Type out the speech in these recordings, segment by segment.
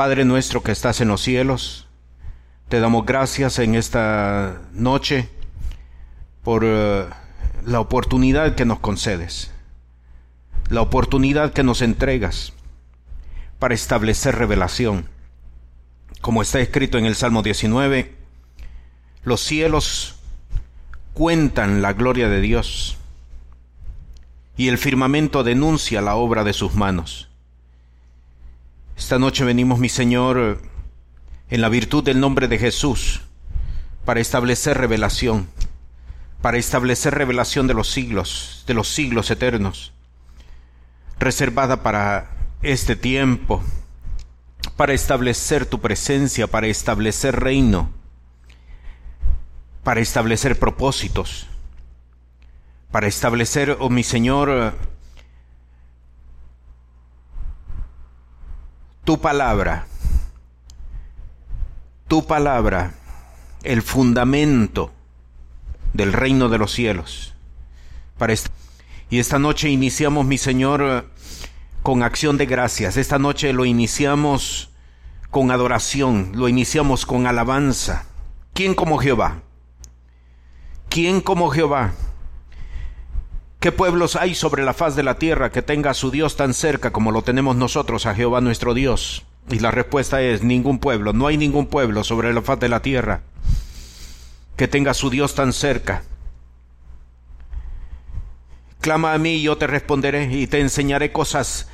Padre nuestro que estás en los cielos, te damos gracias en esta noche por uh, la oportunidad que nos concedes, la oportunidad que nos entregas para establecer revelación. Como está escrito en el Salmo 19, los cielos cuentan la gloria de Dios y el firmamento denuncia la obra de sus manos. Esta noche venimos, mi Señor, en la virtud del nombre de Jesús, para establecer revelación, para establecer revelación de los siglos, de los siglos eternos, reservada para este tiempo, para establecer tu presencia, para establecer reino, para establecer propósitos, para establecer, oh mi Señor, tu palabra, tu palabra, el fundamento del reino de los cielos. Para y esta noche iniciamos, mi Señor, con acción de gracias. Esta noche lo iniciamos con adoración, lo iniciamos con alabanza. ¿Quién como Jehová? ¿Quién como Jehová? ¿Qué pueblos hay sobre la faz de la tierra que tenga a su Dios tan cerca como lo tenemos nosotros a Jehová nuestro Dios? Y la respuesta es ningún pueblo, no hay ningún pueblo sobre la faz de la tierra que tenga a su Dios tan cerca. Clama a mí y yo te responderé y te enseñaré cosas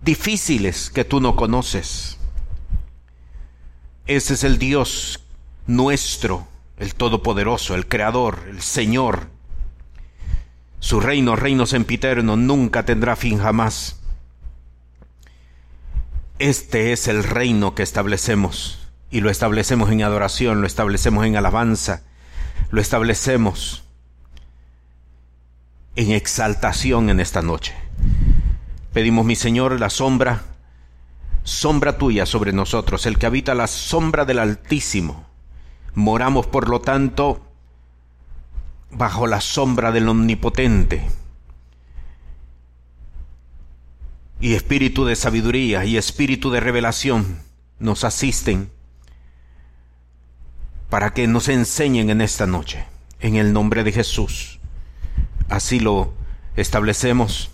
difíciles que tú no conoces. Ese es el Dios nuestro, el Todopoderoso, el Creador, el Señor, su reino, reino sempiterno, nunca tendrá fin jamás. Este es el reino que establecemos y lo establecemos en adoración, lo establecemos en alabanza, lo establecemos en exaltación en esta noche. Pedimos, mi Señor, la sombra, sombra tuya sobre nosotros, el que habita la sombra del Altísimo. Moramos, por lo tanto, bajo la sombra del Omnipotente. Y espíritu de sabiduría y espíritu de revelación nos asisten para que nos enseñen en esta noche, en el nombre de Jesús. Así lo establecemos,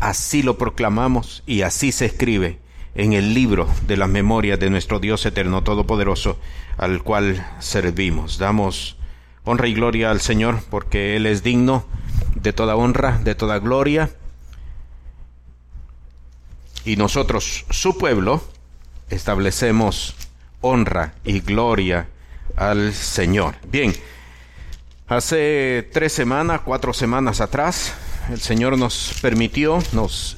así lo proclamamos y así se escribe en el libro de las memorias de nuestro Dios eterno todopoderoso, al cual servimos. Damos Honra y gloria al Señor, porque Él es digno de toda honra, de toda gloria. Y nosotros, su pueblo, establecemos honra y gloria al Señor. Bien, hace tres semanas, cuatro semanas atrás, el Señor nos permitió, nos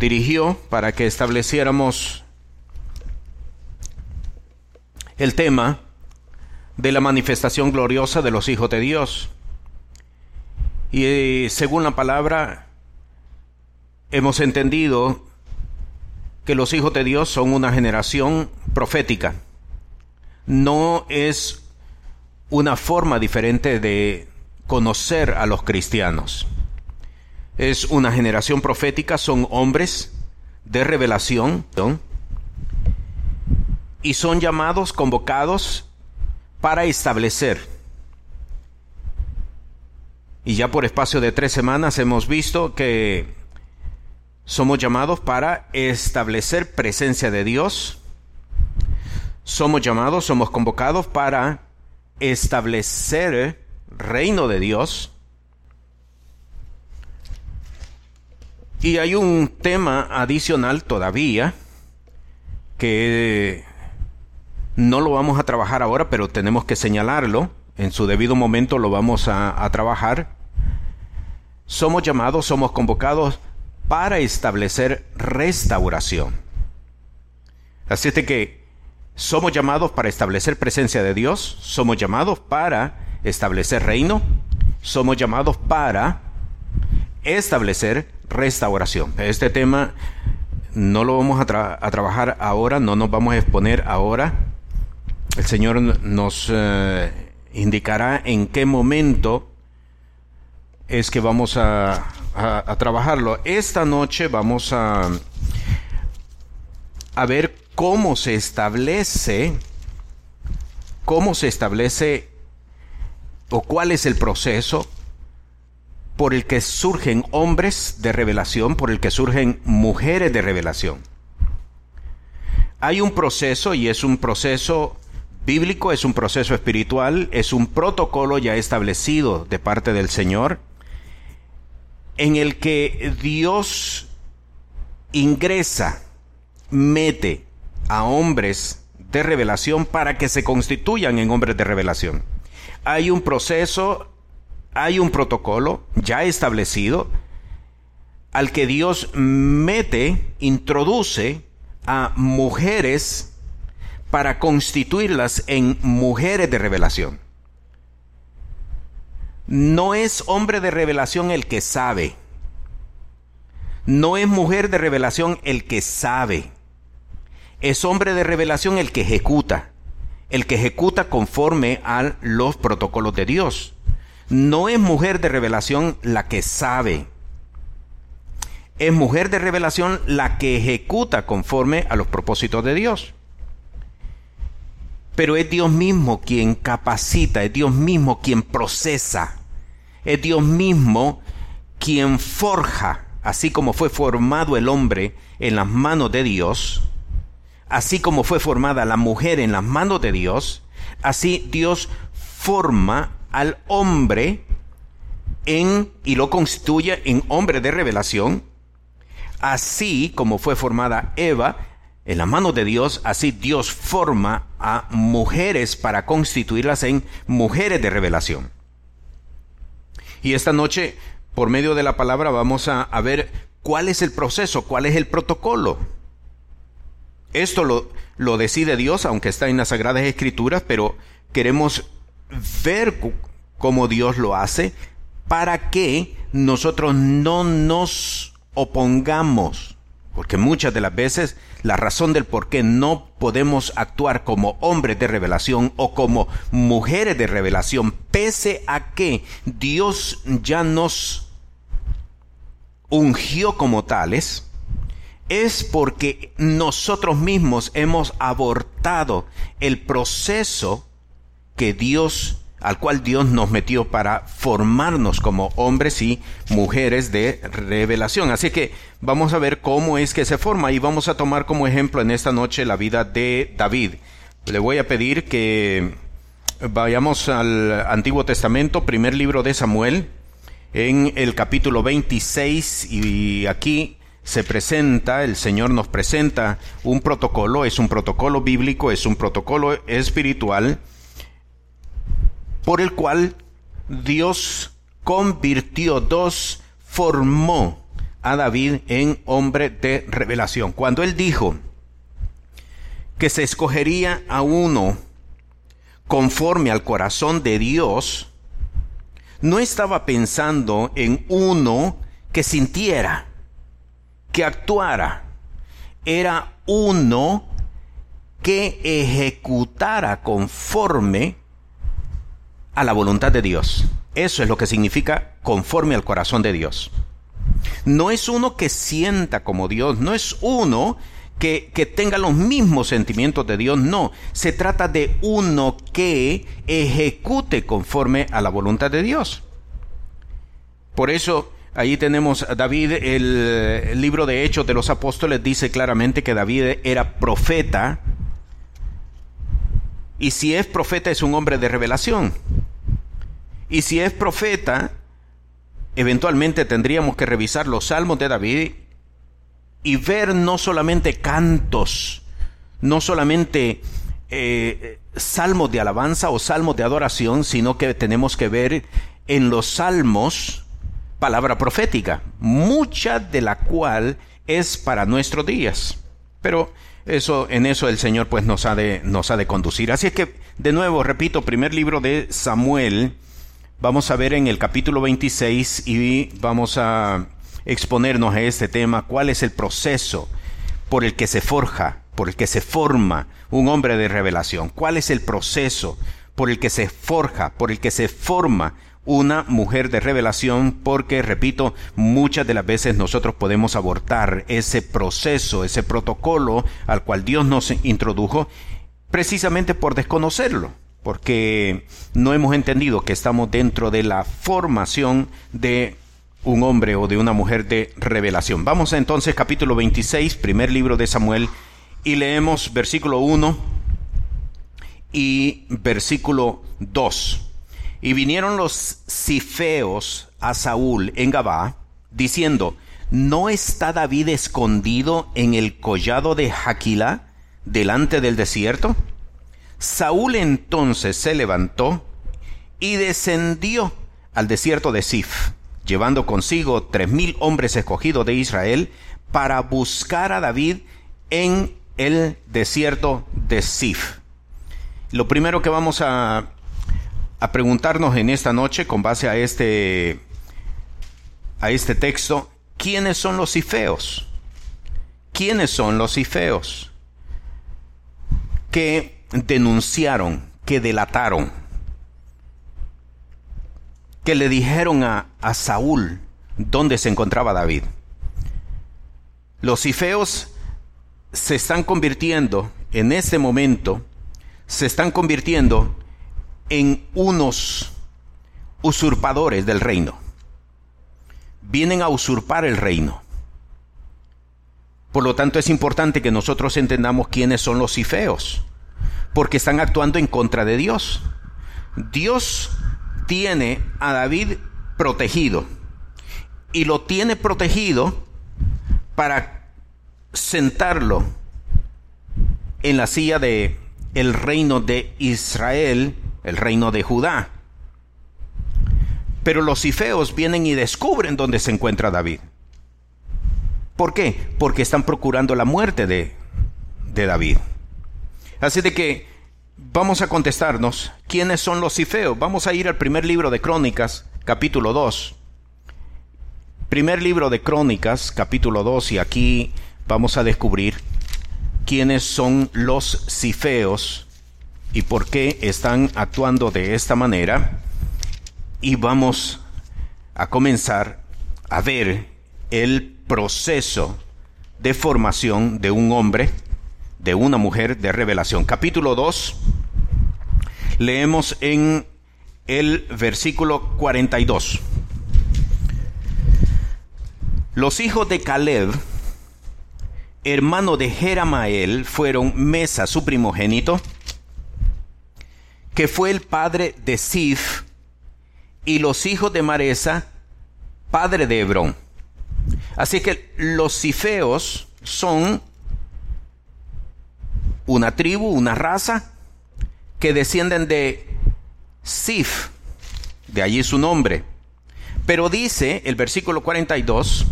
dirigió para que estableciéramos el tema de la manifestación gloriosa de los hijos de Dios. Y eh, según la palabra, hemos entendido que los hijos de Dios son una generación profética. No es una forma diferente de conocer a los cristianos. Es una generación profética, son hombres de revelación y son llamados, convocados para establecer. Y ya por espacio de tres semanas hemos visto que somos llamados para establecer presencia de Dios. Somos llamados, somos convocados para establecer reino de Dios. Y hay un tema adicional todavía que no lo vamos a trabajar ahora, pero tenemos que señalarlo. En su debido momento lo vamos a, trabajar. Somos llamados, somos convocados para establecer restauración. Así es de que somos llamados para establecer presencia de Dios, somos llamados para establecer reino, somos llamados para establecer restauración. Este tema no lo vamos a trabajar ahora, no nos vamos a exponer ahora el Señor nos eh, indicará en qué momento es que vamos a, trabajarlo. Esta noche vamos a, a ver cómo se establece, cómo se establece o cuál es el proceso por el que surgen hombres de revelación, por el que surgen mujeres de revelación. Hay un proceso y es un proceso bíblico, es un proceso espiritual, es un protocolo ya establecido de parte del Señor, en el que Dios ingresa, mete a hombres de revelación para que se constituyan en hombres de revelación. Hay un proceso, hay un protocolo ya establecido al que Dios mete, introduce a mujeres para constituirlas en mujeres de revelación. No es hombre de revelación el que sabe. No es mujer de revelación el que sabe. Es hombre de revelación el que ejecuta. El que ejecuta conforme a los protocolos de Dios. No es mujer de revelación la que sabe. Es mujer de revelación la que ejecuta conforme a los propósitos de Dios pero es Dios mismo quien capacita, es Dios mismo quien procesa, es Dios mismo quien forja, así como fue formado el hombre en las manos de Dios, así como fue formada la mujer en las manos de Dios, así Dios forma al hombre en y lo constituye en hombre de revelación, así como fue formada Eva en la mano de Dios, así Dios forma a mujeres para constituirlas en mujeres de revelación. Y esta noche, por medio de la palabra, vamos a, ver cuál es el proceso, cuál es el protocolo. Esto lo, lo decide Dios, aunque está en las Sagradas Escrituras, pero queremos ver cómo Dios lo hace para que nosotros no nos opongamos porque muchas de las veces la razón del por qué no podemos actuar como hombres de revelación o como mujeres de revelación, pese a que Dios ya nos ungió como tales, es porque nosotros mismos hemos abortado el proceso que Dios al cual Dios nos metió para formarnos como hombres y mujeres de revelación. Así que vamos a ver cómo es que se forma y vamos a tomar como ejemplo en esta noche la vida de David. Le voy a pedir que vayamos al Antiguo Testamento, primer libro de Samuel, en el capítulo 26 y aquí se presenta, el Señor nos presenta un protocolo, es un protocolo bíblico, es un protocolo espiritual, por el cual Dios convirtió, dos, formó a David en hombre de revelación. Cuando él dijo que se escogería a uno conforme al corazón de Dios, no estaba pensando en uno que sintiera, que actuara. Era uno que ejecutara conforme a la voluntad de Dios. Eso es lo que significa conforme al corazón de Dios. No es uno que sienta como Dios, no es uno que, que, tenga los mismos sentimientos de Dios, no. Se trata de uno que ejecute conforme a la voluntad de Dios. Por eso, ahí tenemos a David, el libro de Hechos de los Apóstoles dice claramente que David era profeta y si es profeta es un hombre de revelación. Y si es profeta, eventualmente tendríamos que revisar los salmos de David y ver no solamente cantos, no solamente eh, salmos de alabanza o salmos de adoración, sino que tenemos que ver en los salmos palabra profética, mucha de la cual es para nuestros días. Pero eso, en eso el Señor pues nos ha de, nos ha de conducir. Así es que, de nuevo, repito, primer libro de Samuel, vamos a ver en el capítulo 26 y vamos a exponernos a este tema, cuál es el proceso por el que se forja, por el que se forma un hombre de revelación, cuál es el proceso por el que se forja, por el que se forma una mujer de revelación porque, repito, muchas de las veces nosotros podemos abortar ese proceso, ese protocolo al cual Dios nos introdujo precisamente por desconocerlo, porque no hemos entendido que estamos dentro de la formación de un hombre o de una mujer de revelación. Vamos entonces capítulo 26, primer libro de Samuel, y leemos versículo 1 y versículo 2. Y vinieron los cifeos a Saúl en Gabá, diciendo, ¿no está David escondido en el collado de Jaquila delante del desierto? Saúl entonces se levantó y descendió al desierto de Sif, llevando consigo tres mil hombres escogidos de Israel para buscar a David en el desierto de Sif. Lo primero que vamos a a preguntarnos en esta noche, con base a este, a este texto, ¿quiénes son los cifeos? ¿Quiénes son los cifeos? Que denunciaron, que delataron, que le dijeron a, a Saúl dónde se encontraba David. Los cifeos se están convirtiendo en este momento, se están convirtiendo en unos usurpadores del reino. Vienen a usurpar el reino. Por lo tanto, es importante que nosotros entendamos quiénes son los cifeos, porque están actuando en contra de Dios. Dios tiene a David protegido y lo tiene protegido para sentarlo en la silla de el reino de Israel el reino de Judá. Pero los cifeos vienen y descubren dónde se encuentra David. ¿Por qué? Porque están procurando la muerte de, de David. Así de que vamos a contestarnos quiénes son los cifeos. Vamos a ir al primer libro de Crónicas, capítulo 2. Primer libro de Crónicas, capítulo 2, y aquí vamos a descubrir quiénes son los cifeos y por qué están actuando de esta manera. Y vamos a comenzar a ver el proceso de formación de un hombre, de una mujer de revelación. Capítulo 2, leemos en el versículo 42. Los hijos de Caleb, hermano de Jeramael, fueron Mesa, su primogénito, que fue el padre de Sif, y los hijos de Maresa, padre de Hebrón. Así que los sifeos son una tribu, una raza, que descienden de Sif, de allí su nombre. Pero dice el versículo 42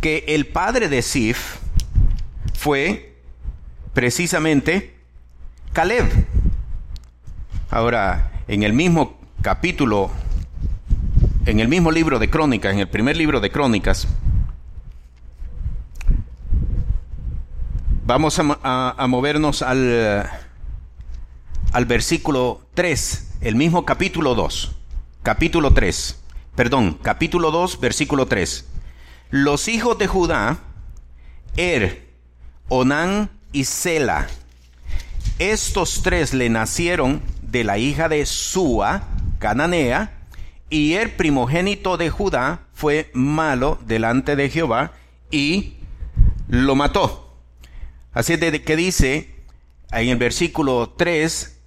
que el padre de Sif fue precisamente Caleb. Ahora, en el mismo capítulo, en el mismo libro de Crónicas, en el primer libro de Crónicas, vamos a, movernos al, al versículo 3, el mismo capítulo 2, capítulo 3, perdón, capítulo 2, versículo 3. Los hijos de Judá, Er, Onán y Sela, estos tres le nacieron de la hija de Sua, cananea, y el primogénito de Judá fue malo delante de Jehová y lo mató. Así de que dice en el versículo 3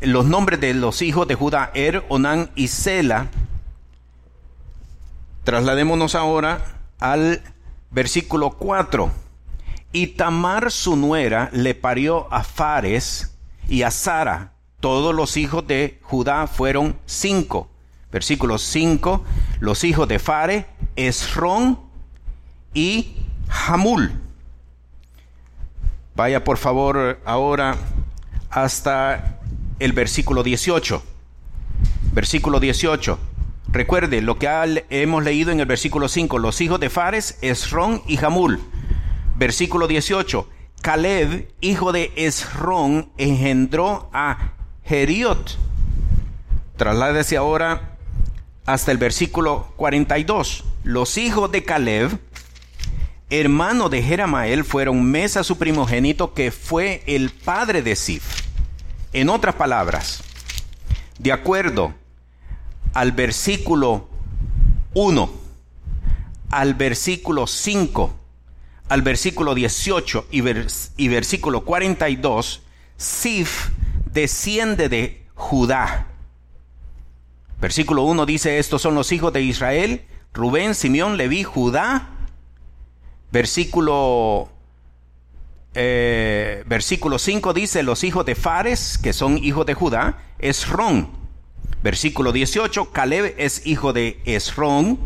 los nombres de los hijos de Judá, Er, Onán y Sela. Trasladémonos ahora al versículo 4. Y Tamar su nuera le parió a Fares y a Sara, todos los hijos de Judá fueron cinco. Versículo 5, los hijos de Fare, Esrón y Hamul. Vaya por favor ahora hasta el versículo 18. Versículo 18. Recuerde lo que hemos leído en el versículo 5. Los hijos de Fares, Esrón y Hamul. Versículo 18. Caleb, hijo de Esrón, engendró a Heriot. Trasládese ahora hasta el versículo 42. Los hijos de Caleb, hermano de Jeramael, fueron Mesa su primogénito, que fue el padre de Sif. En otras palabras, de acuerdo al versículo 1, al versículo 5, al versículo 18 y, y versículo 42, Sif desciende de Judá. Versículo 1 dice, estos son los hijos de Israel, Rubén, Simeón, Leví, Judá. Versículo, eh, versículo 5 dice, los hijos de Fares, que son hijos de Judá, Esrón. Versículo 18, Caleb es hijo de Esrón.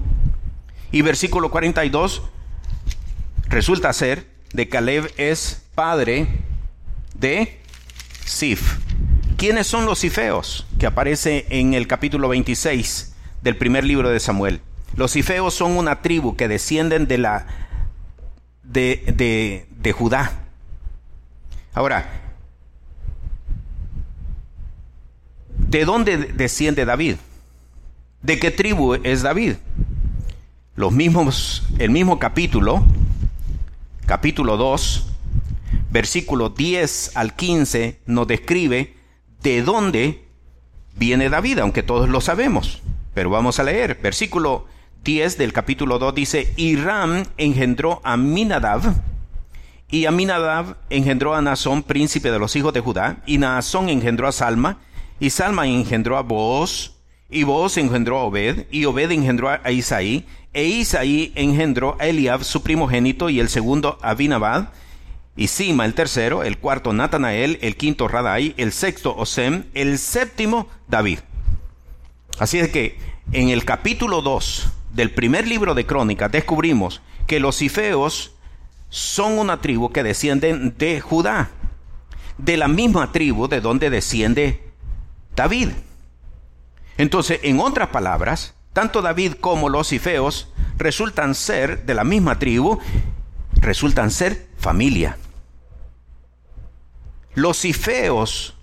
Y versículo 42, resulta ser de Caleb es padre de Sif. ¿Quiénes son los cifeos? Que aparece en el capítulo 26 del primer libro de Samuel. Los cifeos son una tribu que descienden de la de, de Judá. Ahora, ¿de dónde desciende David? ¿De qué tribu es David? Los mismos, el mismo capítulo, capítulo 2, versículo 10 al 15, nos describe de dónde viene David, aunque todos lo sabemos. Pero vamos a leer. Versículo 10 del capítulo 2 dice, Ram engendró a Minadab, y Aminadab engendró a Nazón, príncipe de los hijos de Judá, y Nazón engendró a Salma, y Salma engendró a Booz, y Booz engendró a Obed, y Obed engendró a Isaí, e Isaí engendró a Eliab, su primogénito, y el segundo a Binabad, y Sima el tercero, el cuarto Natanael, el quinto Radai, el sexto Osem, el séptimo David. Así es que en el capítulo 2 del primer libro de Crónicas descubrimos que los cifeos son una tribu que descienden de Judá, de la misma tribu de donde desciende David. Entonces, en otras palabras, tanto David como los cifeos resultan ser de la misma tribu, resultan ser familia. Los cifeos,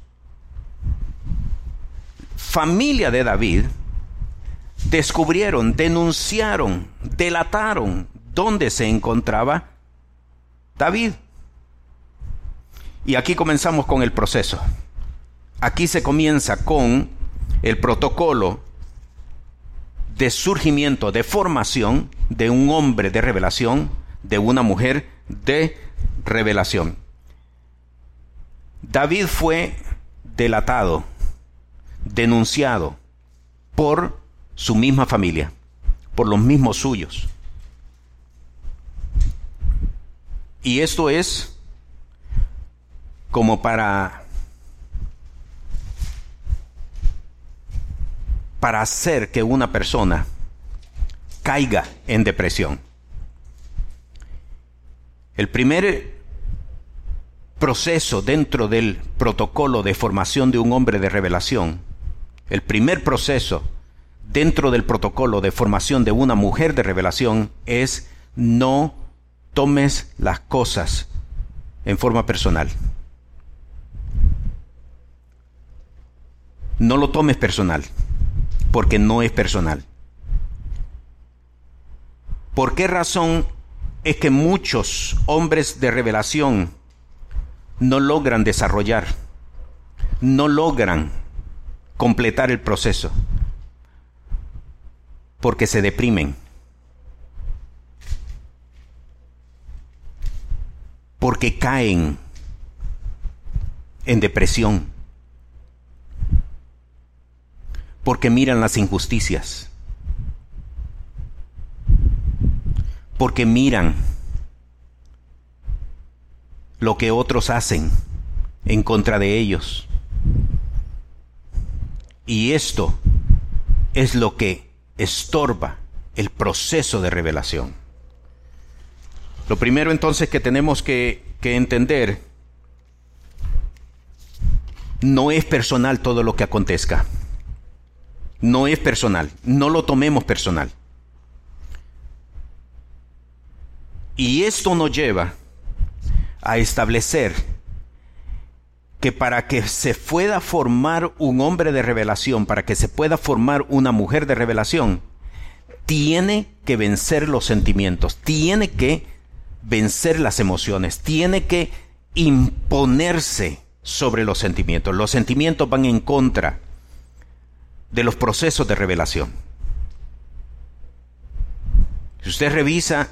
familia de David, descubrieron, denunciaron, delataron dónde se encontraba David. Y aquí comenzamos con el proceso. Aquí se comienza con el protocolo de surgimiento, de formación de un hombre de revelación, de una mujer de revelación. David fue delatado, denunciado por su misma familia, por los mismos suyos. Y esto es como para para hacer que una persona caiga en depresión. El primer proceso dentro del protocolo de formación de un hombre de revelación, el primer proceso dentro del protocolo de formación de una mujer de revelación es no tomes las cosas en forma personal. No lo tomes personal, porque no es personal. ¿Por qué razón es que muchos hombres de revelación no logran desarrollar, no logran completar el proceso, porque se deprimen, porque caen en depresión, porque miran las injusticias, porque miran lo que otros hacen en contra de ellos. Y esto es lo que estorba el proceso de revelación. Lo primero entonces que tenemos que, que entender, no es personal todo lo que acontezca. No es personal, no lo tomemos personal. Y esto nos lleva a establecer que para que se pueda formar un hombre de revelación, para que se pueda formar una mujer de revelación, tiene que vencer los sentimientos, tiene que vencer las emociones, tiene que imponerse sobre los sentimientos. Los sentimientos van en contra de los procesos de revelación. Si usted revisa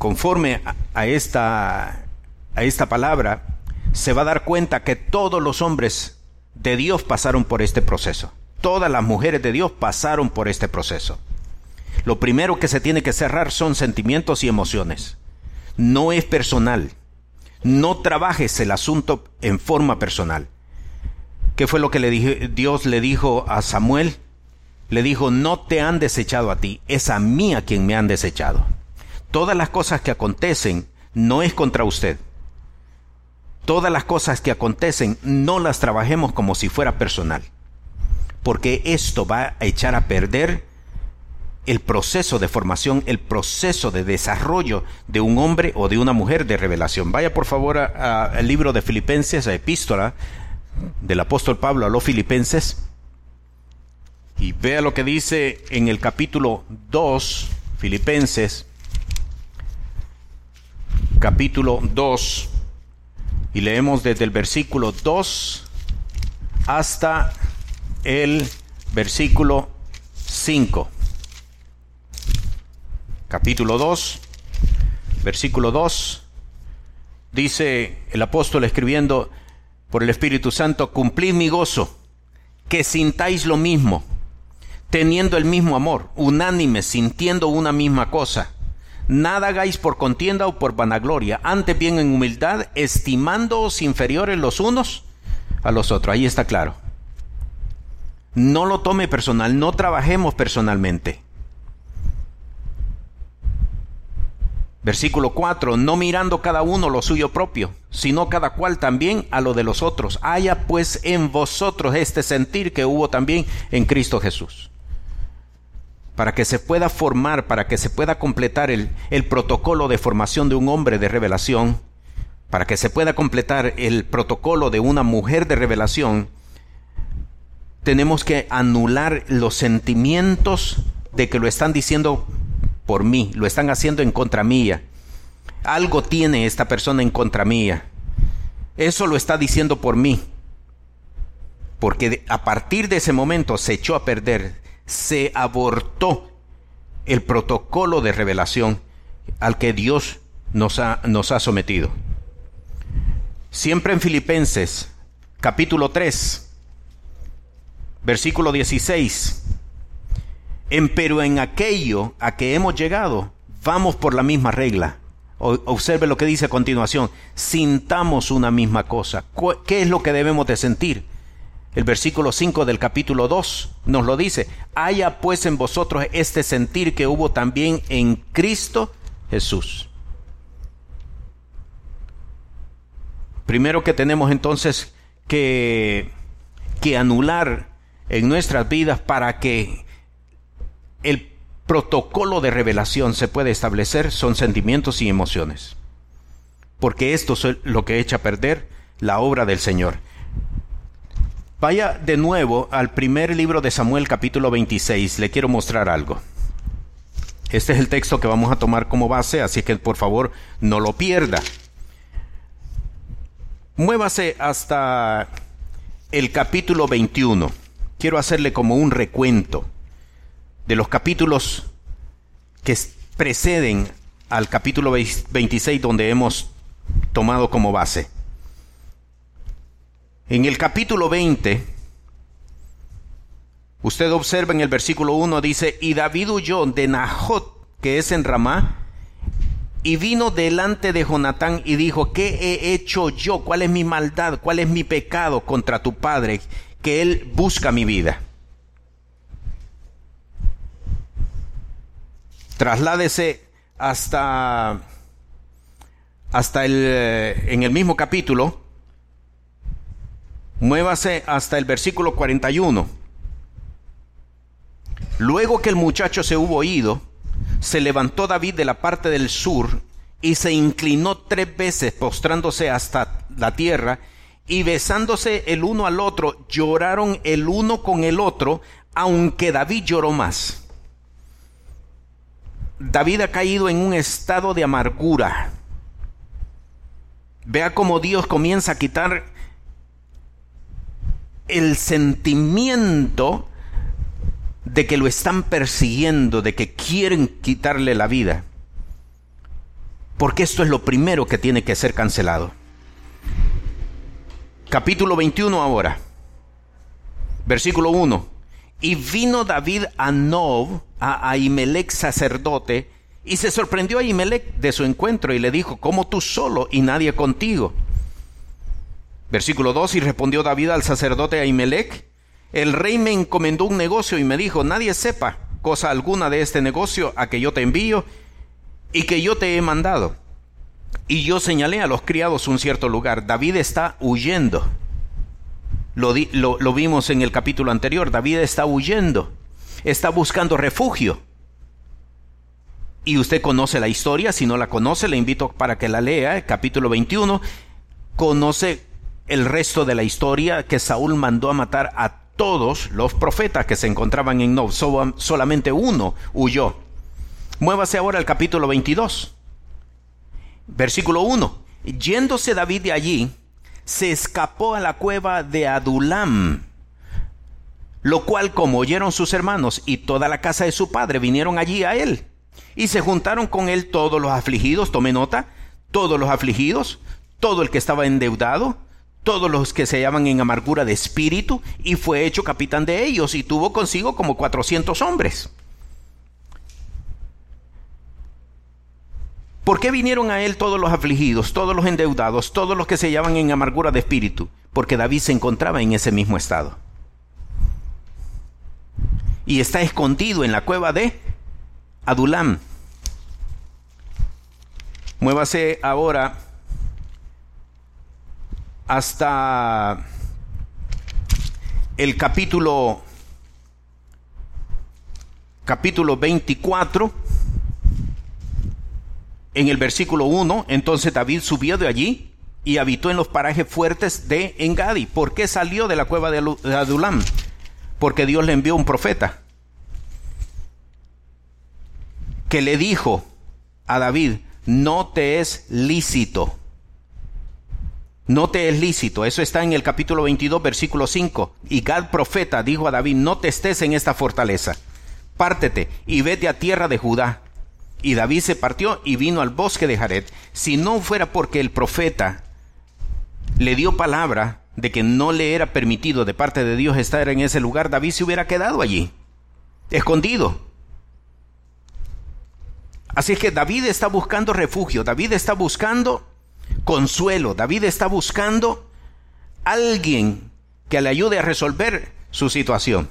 conforme a esta, a esta palabra, se va a dar cuenta que todos los hombres de Dios pasaron por este proceso. Todas las mujeres de Dios pasaron por este proceso. Lo primero que se tiene que cerrar son sentimientos y emociones. No es personal. No trabajes el asunto en forma personal. ¿Qué fue lo que Dios le dijo a Samuel? Le dijo, no te han desechado a ti, es a mí a quien me han desechado. Todas las cosas que acontecen no es contra usted. Todas las cosas que acontecen no las trabajemos como si fuera personal. Porque esto va a echar a perder el proceso de formación, el proceso de desarrollo de un hombre o de una mujer de revelación. Vaya por favor al libro de Filipenses, a epístola del apóstol Pablo a los filipenses, y vea lo que dice en el capítulo 2, Filipenses, capítulo 2, y leemos desde el versículo 2 hasta el versículo 5 capítulo 2, versículo 2, dice el apóstol escribiendo por el Espíritu Santo, cumplid mi gozo, que sintáis lo mismo, teniendo el mismo amor, unánime, sintiendo una misma cosa. Nada hagáis por contienda o por vanagloria, antes bien en humildad, estimándoos inferiores los unos a los otros. Ahí está claro. No lo tome personal, no trabajemos personalmente. Versículo 4, no mirando cada uno lo suyo propio, sino cada cual también a lo de los otros. Haya pues en vosotros este sentir que hubo también en Cristo Jesús. Para que se pueda formar, para que se pueda completar el, el protocolo de formación de un hombre de revelación, para que se pueda completar el protocolo de una mujer de revelación, tenemos que anular los sentimientos de que lo están diciendo por mí, lo están haciendo en contra mía. Algo tiene esta persona en contra mía. Eso lo está diciendo por mí. Porque a partir de ese momento se echó a perder, se abortó el protocolo de revelación al que Dios nos ha, nos ha sometido. Siempre en Filipenses, capítulo 3, versículo 16 pero en aquello a que hemos llegado, vamos por la misma regla. observe lo que dice a continuación. Sintamos una misma cosa. ¿Qué es lo que debemos de sentir? El versículo 5 del capítulo 2 nos lo dice. Haya pues en vosotros este sentir que hubo también en Cristo Jesús. Primero que tenemos entonces que, que anular en nuestras vidas para que el protocolo de revelación se puede establecer son sentimientos y emociones. Porque esto es lo que echa a perder la obra del Señor. Vaya de nuevo al primer libro de Samuel capítulo 26. Le quiero mostrar algo. Este es el texto que vamos a tomar como base, así que por favor no lo pierda. Muévase hasta el capítulo 21. Quiero hacerle como un recuento de los capítulos que preceden al capítulo 26 donde hemos tomado como base. En el capítulo 20, usted observa en el versículo 1, dice, y David huyó de Nahot, que es en Ramá, y vino delante de Jonatán y dijo, ¿qué he hecho yo? ¿Cuál es mi maldad? ¿Cuál es mi pecado contra tu padre? Que él busca mi vida. trasládese hasta, hasta el, eh, en el mismo capítulo, muévase hasta el versículo 41. Luego que el muchacho se hubo ido, se levantó David de la parte del sur y se inclinó tres veces postrándose hasta la tierra y besándose el uno al otro, lloraron el uno con el otro, aunque David lloró más. David ha caído en un estado de amargura. Vea cómo Dios comienza a quitar el sentimiento de que lo están persiguiendo, de que quieren quitarle la vida. Porque esto es lo primero que tiene que ser cancelado. Capítulo 21 ahora. Versículo 1. Y vino David a Nob, a Ahimelech sacerdote, y se sorprendió a Ahimelech de su encuentro y le dijo, ¿cómo tú solo y nadie contigo? Versículo 2, y respondió David al sacerdote Ahimelech, el rey me encomendó un negocio y me dijo, nadie sepa cosa alguna de este negocio a que yo te envío y que yo te he mandado. Y yo señalé a los criados un cierto lugar. David está huyendo. Lo, vimos en el capítulo anterior. David está huyendo. Está buscando refugio. Y usted conoce la historia. Si no la conoce, le invito para que la lea. Capítulo 21. Conoce el resto de la historia que Saúl mandó a matar a todos los profetas que se encontraban en Nob. solamente uno huyó. Muévase ahora al capítulo 22. Versículo 1. Yéndose David de allí, se escapó a la cueva de Adulam, lo cual como oyeron sus hermanos y toda la casa de su padre vinieron allí a él, y se juntaron con él todos los afligidos, tome nota, todos los afligidos, todo el que estaba endeudado, todos los que se hallaban en amargura de espíritu, y fue hecho capitán de ellos, y tuvo consigo como cuatrocientos hombres. ¿Por qué vinieron a él todos los afligidos, todos los endeudados, todos los que se hallaban en amargura de espíritu? Porque David se encontraba en ese mismo estado. Y está escondido en la cueva de Adulam. Muévase ahora hasta el capítulo capítulo 24 en el versículo 1, entonces David subió de allí y habitó en los parajes fuertes de Engadi. ¿Por qué salió de la cueva de Adulam? Porque Dios le envió un profeta que le dijo a David, no te es lícito. No te es lícito. Eso está en el capítulo 22, versículo 5. Y Gad profeta dijo a David, no te estés en esta fortaleza. Pártete y vete a tierra de Judá y David se partió y vino al bosque de Jared. Si no fuera porque el profeta le dio palabra de que no le era permitido de parte de Dios estar en ese lugar, David se hubiera quedado allí, escondido. Así es que David está buscando refugio, David está buscando consuelo, David está buscando alguien que le ayude a resolver su situación.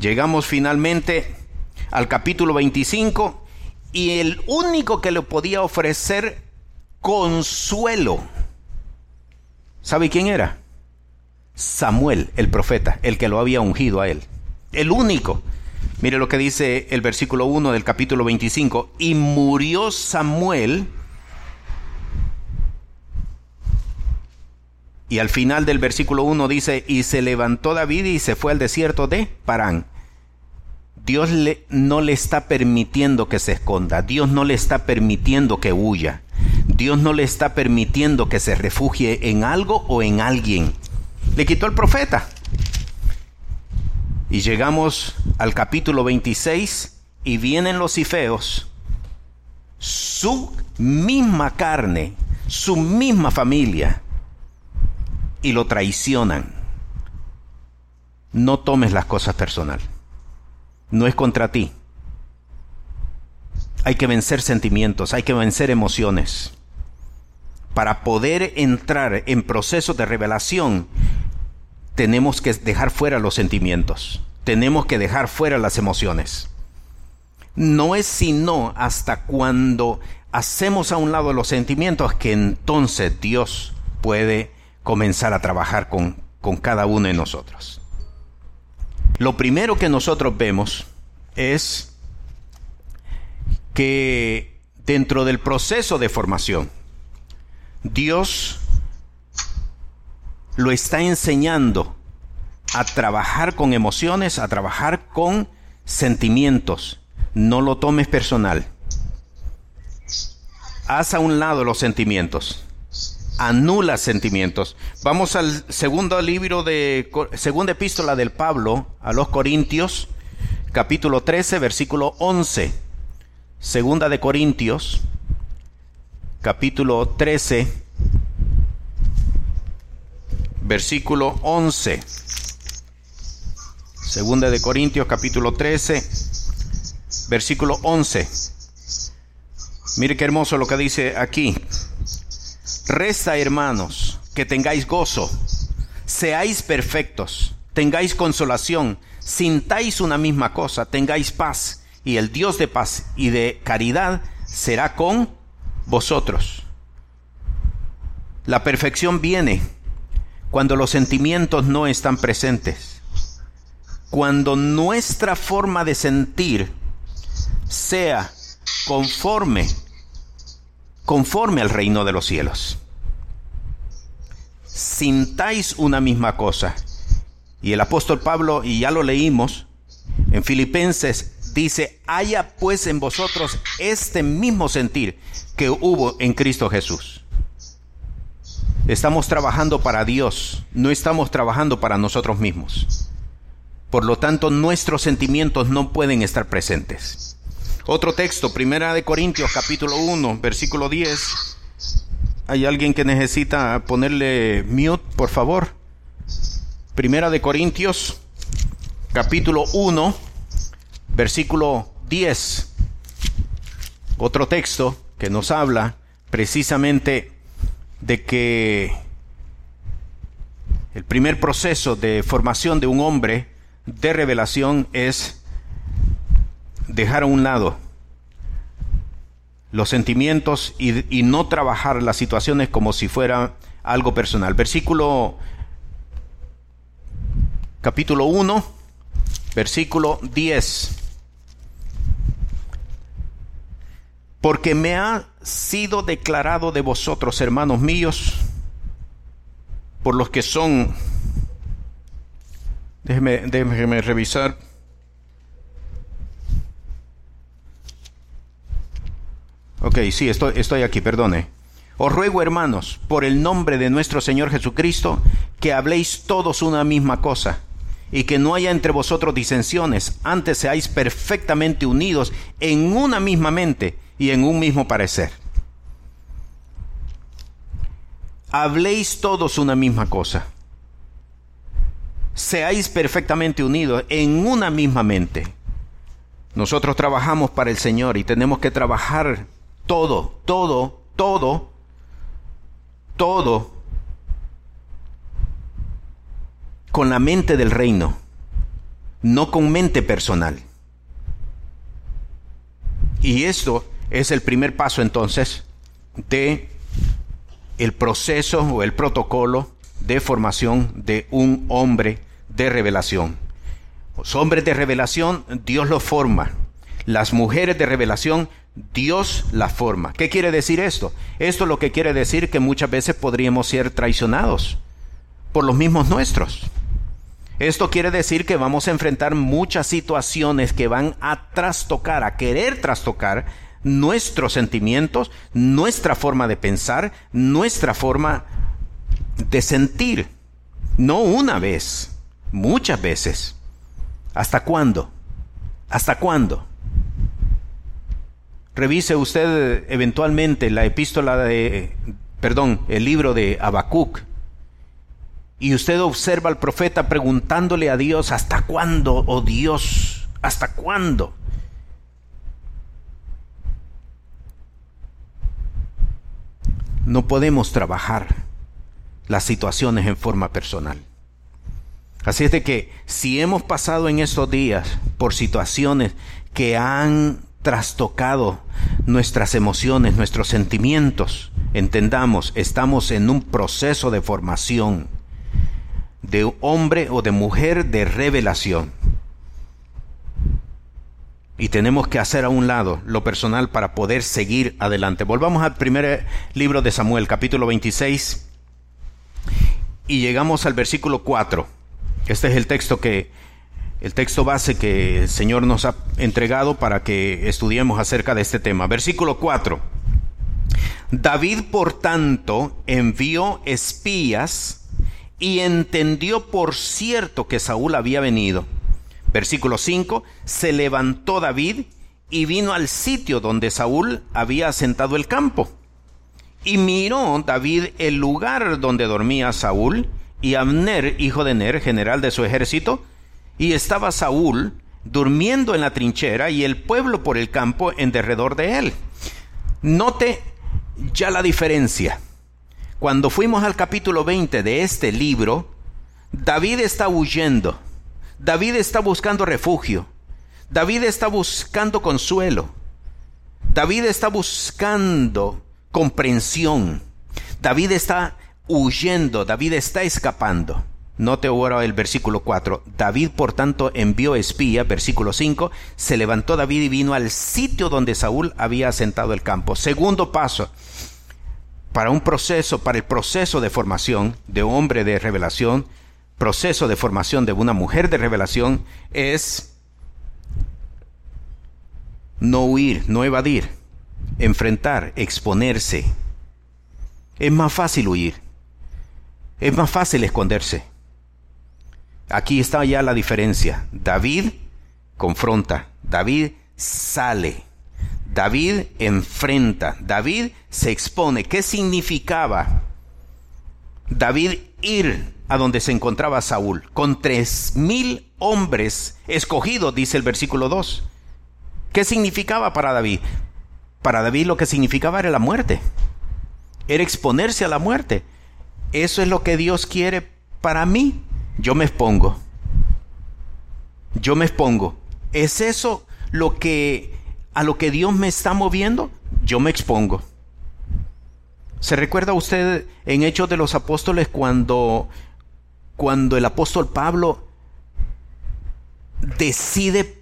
Llegamos finalmente al capítulo 25 y el único que le podía ofrecer consuelo, ¿sabe quién era? Samuel, el profeta, el que lo había ungido a él. El único. Mire lo que dice el versículo 1 del capítulo 25. Y murió Samuel. Y al final del versículo 1 dice, y se levantó David y se fue al desierto de Parán. Dios no le está permitiendo que se esconda, Dios no le está permitiendo que huya, Dios no le está permitiendo que se refugie en algo o en alguien. Le quitó el profeta. Y llegamos al capítulo 26 y vienen los ifeos, su misma carne, su misma familia, y lo traicionan. No tomes las cosas personal no es contra ti. Hay que vencer sentimientos, hay que vencer emociones. Para poder entrar en procesos de revelación, tenemos que dejar fuera los sentimientos, tenemos que dejar fuera las emociones. No es sino hasta cuando hacemos a un lado los sentimientos que entonces Dios puede comenzar a trabajar con, con cada uno de nosotros. Lo primero que nosotros vemos es que dentro del proceso de formación, Dios lo está enseñando a trabajar con emociones, a trabajar con sentimientos. No lo tomes personal. Haz a un lado los sentimientos. Anula sentimientos. Vamos al segundo libro de segunda epístola del Pablo a los Corintios, capítulo 13, versículo 11. Segunda de Corintios, capítulo 13, versículo 11. Segunda de Corintios capítulo 13, versículo 11. Mire qué hermoso lo que dice aquí. Resta, hermanos, que tengáis gozo, seáis perfectos, tengáis consolación, sintáis una misma cosa, tengáis paz, y el Dios de paz y de caridad será con vosotros. La perfección viene cuando los sentimientos no están presentes, cuando nuestra forma de sentir sea conforme, conforme al reino de los cielos. Sintáis una misma cosa. Y el apóstol Pablo, y ya lo leímos, en Filipenses dice, haya pues en vosotros este mismo sentir que hubo en Cristo Jesús. Estamos trabajando para Dios, no estamos trabajando para nosotros mismos. Por lo tanto, nuestros sentimientos no pueden estar presentes. Otro texto, Primera de Corintios, capítulo 1, versículo 10. ¿Hay alguien que necesita ponerle mute, por favor? Primera de Corintios, capítulo 1, versículo 10. Otro texto que nos habla precisamente de que el primer proceso de formación de un hombre de revelación es dejar a un lado los sentimientos y, no trabajar las situaciones como si fuera algo personal. Versículo capítulo 1, versículo 10. Porque me ha sido declarado de vosotros, hermanos míos, por los que son, déjeme, déjeme revisar, Ok, sí, estoy, estoy aquí, perdone. Os ruego, hermanos, por el nombre de nuestro Señor Jesucristo, que habléis todos una misma cosa, y que no haya entre vosotros disensiones, antes seáis perfectamente unidos en una misma mente y en un mismo parecer. Habléis todos una misma cosa. Seáis perfectamente unidos en una misma mente. Nosotros trabajamos para el Señor y tenemos que trabajar todo, todo, todo, todo con la mente del reino, no con mente personal. Y esto es el primer paso entonces de el proceso o el protocolo de formación de un hombre de revelación. Los hombres de revelación, Dios los forma. Las mujeres de revelación, Dios las forma. ¿Qué quiere decir esto? Esto lo que quiere decir que muchas veces podríamos ser traicionados por los mismos nuestros. Esto quiere decir que vamos a enfrentar muchas situaciones que van a trastocar, a querer trastocar nuestros sentimientos, nuestra forma de pensar, nuestra forma de sentir. No una vez, muchas veces. ¿Hasta cuándo? ¿Hasta cuándo? Revise usted eventualmente la epístola de, perdón, el libro de Habacuc. Y usted observa al profeta preguntándole a Dios, ¿hasta cuándo, oh Dios? ¿Hasta cuándo? No podemos trabajar las situaciones en forma personal. Así es de que si hemos pasado en estos días por situaciones que han trastocado nuestras emociones, nuestros sentimientos, entendamos, estamos en un proceso de formación de hombre o de mujer de revelación. Y tenemos que hacer a un lado lo personal para poder seguir adelante. Volvamos al primer libro de Samuel, capítulo 26, y llegamos al versículo 4. Este es el texto que el texto base que el Señor nos ha entregado para que estudiemos acerca de este tema. Versículo 4. David, por tanto, envió espías y entendió por cierto que Saúl había venido. Versículo 5. Se levantó David y vino al sitio donde Saúl había asentado el campo. Y miró David el lugar donde dormía Saúl y Abner, hijo de Ner, general de su ejército, y estaba Saúl durmiendo en la trinchera y el pueblo por el campo en derredor de él. Note ya la diferencia. Cuando fuimos al capítulo 20 de este libro, David está huyendo, David está buscando refugio, David está buscando consuelo, David está buscando comprensión, David está huyendo, David está escapando. Note ahora el versículo 4. David, por tanto, envió espía, versículo 5, se levantó David y vino al sitio donde Saúl había asentado el campo. Segundo paso, para un proceso, para el proceso de formación de hombre de revelación, proceso de formación de una mujer de revelación, es no huir, no evadir, enfrentar, exponerse. Es más fácil huir. Es más fácil esconderse. Aquí está ya la diferencia. David confronta, David sale, David enfrenta, David se expone. ¿Qué significaba David ir a donde se encontraba Saúl? Con tres mil hombres escogidos, dice el versículo 2. ¿Qué significaba para David? Para David lo que significaba era la muerte. Era exponerse a la muerte. Eso es lo que Dios quiere para mí yo me expongo. Yo me expongo. ¿Es eso lo que a lo que Dios me está moviendo? Yo me expongo. ¿Se recuerda usted en Hechos de los Apóstoles cuando cuando el apóstol Pablo decide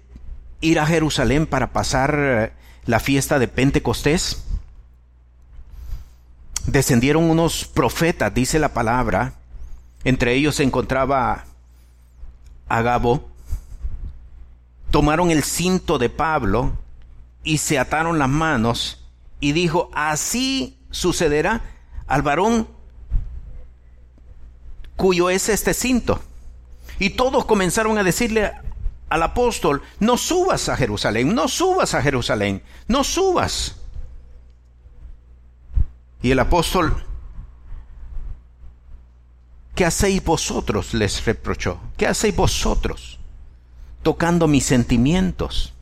ir a Jerusalén para pasar la fiesta de Pentecostés? Descendieron unos profetas, dice la palabra, entre ellos se encontraba Agabo. Tomaron el cinto de Pablo y se ataron las manos y dijo, así sucederá al varón cuyo es este cinto. Y todos comenzaron a decirle al apóstol, no subas a Jerusalén, no subas a Jerusalén, no subas. Y el apóstol ¿Qué hacéis vosotros? les reprochó. ¿Qué hacéis vosotros? Tocando mis sentimientos.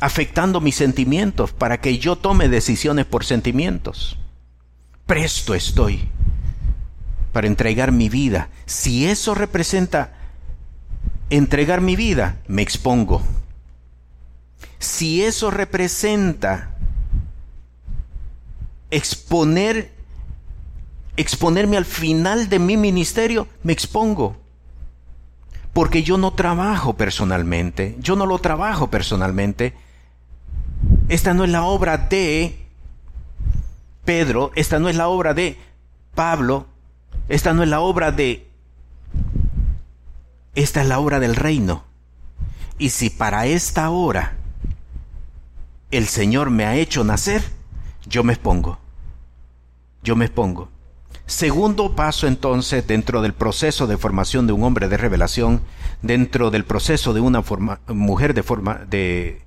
Afectando mis sentimientos para que yo tome decisiones por sentimientos. Presto estoy para entregar mi vida. Si eso representa entregar mi vida, me expongo. Si eso representa exponer exponerme al final de mi ministerio, me expongo. Porque yo no trabajo personalmente, yo no lo trabajo personalmente. Esta no es la obra de Pedro, esta no es la obra de Pablo, esta no es la obra de... Esta es la obra del reino. Y si para esta hora el Señor me ha hecho nacer, yo me expongo. Yo me expongo. Segundo paso entonces dentro del proceso de formación de un hombre de revelación, dentro del proceso de una mujer de, forma, de,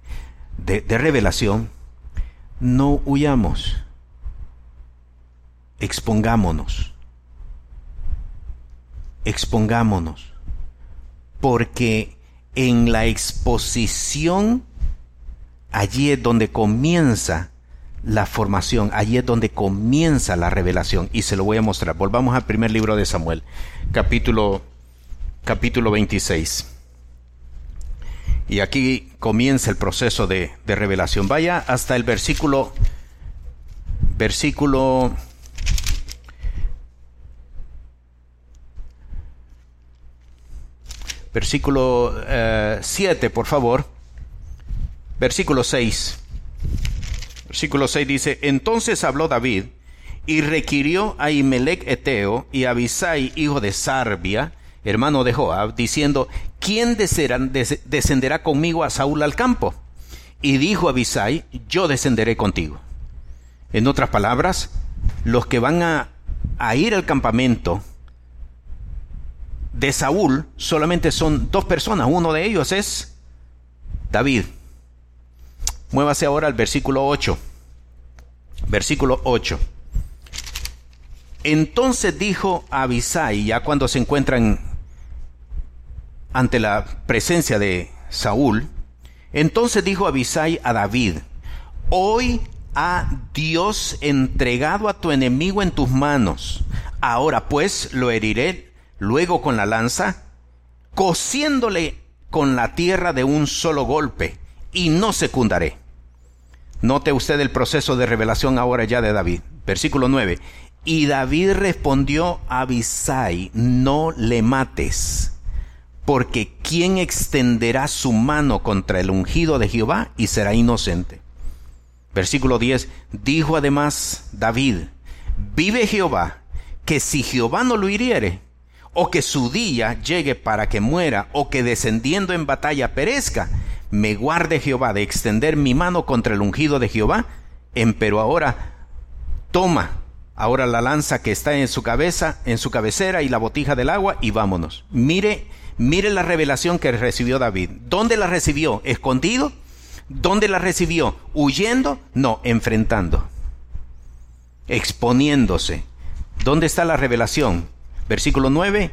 de revelación, no huyamos, expongámonos, expongámonos, porque en la exposición allí es donde comienza la formación, allí es donde comienza la revelación y se lo voy a mostrar. Volvamos al primer libro de Samuel, capítulo capítulo 26. Y aquí comienza el proceso de, de revelación. Vaya hasta el versículo versículo versículo 7, eh, por favor. Versículo 6. Versículo 6 dice, entonces habló David y requirió a Imelec Eteo y a Abisai, hijo de Sarbia, hermano de Joab, diciendo, ¿quién descenderá conmigo a Saúl al campo? Y dijo Abisai, yo descenderé contigo. En otras palabras, los que van a, a ir al campamento de Saúl solamente son dos personas. Uno de ellos es David. Muévase ahora al versículo 8. Versículo 8. Entonces dijo Abisai, ya cuando se encuentran ante la presencia de Saúl, entonces dijo Abisai a David, hoy ha Dios entregado a tu enemigo en tus manos. Ahora pues lo heriré luego con la lanza, cosiéndole con la tierra de un solo golpe, y no secundaré. Note usted el proceso de revelación ahora ya de David. Versículo 9. Y David respondió a Abisai, no le mates, porque ¿quién extenderá su mano contra el ungido de Jehová y será inocente? Versículo 10, dijo además David, vive Jehová, que si Jehová no lo hiriere, o que su día llegue para que muera, o que descendiendo en batalla perezca, me guarde Jehová de extender mi mano contra el ungido de Jehová, empero ahora toma ahora la lanza que está en su cabeza, en su cabecera y la botija del agua y vámonos. Mire, mire la revelación que recibió David. ¿Dónde la recibió? ¿Escondido? ¿Dónde la recibió? ¿Huyendo? No, enfrentando. Exponiéndose. ¿Dónde está la revelación? Versículo 9.